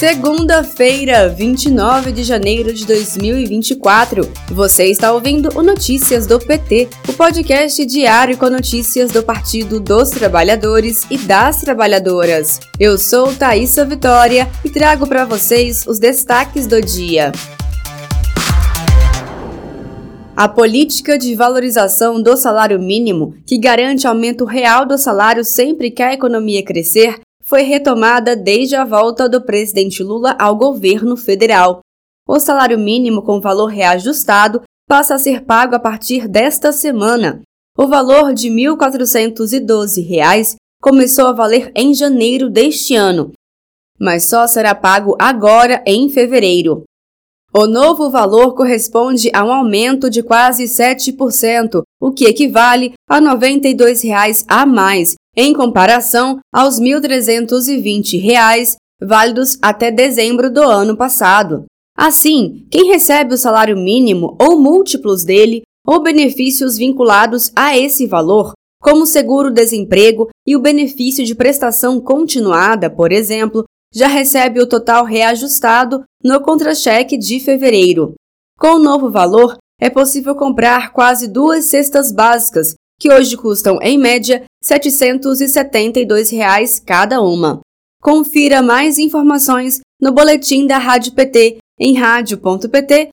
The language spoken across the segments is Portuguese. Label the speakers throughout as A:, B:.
A: Segunda-feira, 29 de janeiro de 2024. Você está ouvindo o Notícias do PT, o podcast diário com notícias do Partido dos Trabalhadores e das Trabalhadoras. Eu sou Thaisa Vitória e trago para vocês os destaques do dia. A política de valorização do salário mínimo, que garante aumento real do salário sempre que a economia crescer, foi retomada desde a volta do presidente Lula ao governo federal. O salário mínimo com valor reajustado passa a ser pago a partir desta semana. O valor de R$ 1.412 começou a valer em janeiro deste ano, mas só será pago agora em fevereiro. O novo valor corresponde a um aumento de quase 7%, o que equivale a R$ 92 a mais em comparação aos R$ 1.320 válidos até dezembro do ano passado. Assim, quem recebe o salário mínimo ou múltiplos dele ou benefícios vinculados a esse valor, como seguro-desemprego e o benefício de prestação continuada, por exemplo, já recebe o total reajustado no contra-cheque de fevereiro. Com o novo valor, é possível comprar quase duas cestas básicas, que hoje custam, em média, 772 reais cada uma. Confira mais informações no boletim da Rádio PT em radio.pt.org.br.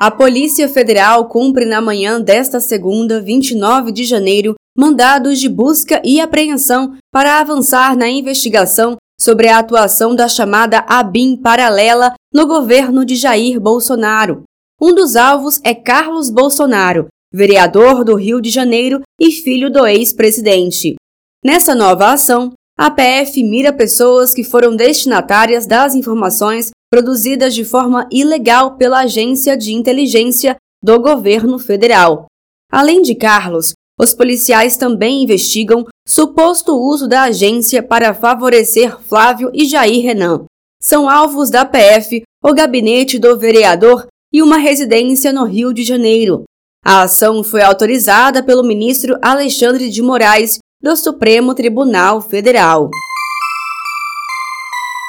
A: A Polícia Federal cumpre na manhã desta segunda, 29 de janeiro, mandados de busca e apreensão para avançar na investigação sobre a atuação da chamada ABIN paralela no governo de Jair Bolsonaro. Um dos alvos é Carlos Bolsonaro, vereador do Rio de Janeiro e filho do ex-presidente. Nessa nova ação, a PF mira pessoas que foram destinatárias das informações produzidas de forma ilegal pela Agência de Inteligência do Governo Federal. Além de Carlos, os policiais também investigam suposto uso da agência para favorecer Flávio e Jair Renan. São alvos da PF o gabinete do vereador e uma residência no Rio de Janeiro. A ação foi autorizada pelo ministro Alexandre de Moraes do Supremo Tribunal Federal.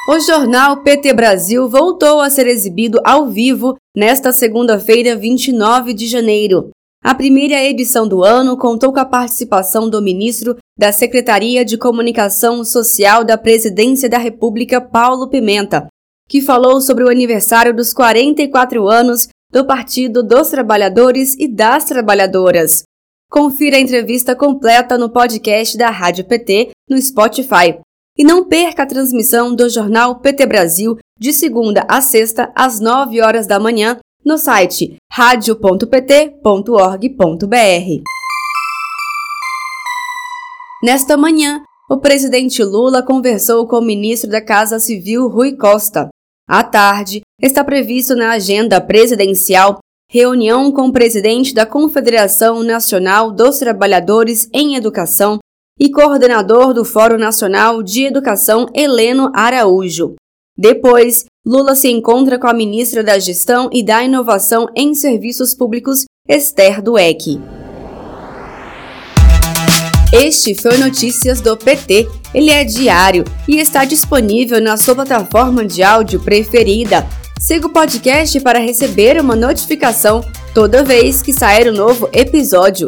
A: O jornal PT Brasil voltou a ser exibido ao vivo nesta segunda-feira, 29 de janeiro. A primeira edição do ano contou com a participação do ministro da Secretaria de Comunicação Social da Presidência da República, Paulo Pimenta, que falou sobre o aniversário dos 44 anos do Partido dos Trabalhadores e das Trabalhadoras. Confira a entrevista completa no podcast da Rádio PT no Spotify. E não perca a transmissão do jornal PT Brasil de segunda a sexta às 9 horas da manhã no site radio.pt.org.br. Nesta manhã, o presidente Lula conversou com o ministro da Casa Civil Rui Costa. À tarde, está previsto na agenda presidencial reunião com o presidente da Confederação Nacional dos Trabalhadores em Educação e coordenador do Fórum Nacional de Educação, Heleno Araújo. Depois, Lula se encontra com a ministra da Gestão e da Inovação em Serviços Públicos, Esther Dueck. Este foi Notícias do PT. Ele é diário e está disponível na sua plataforma de áudio preferida. Siga o podcast para receber uma notificação toda vez que sair um novo episódio.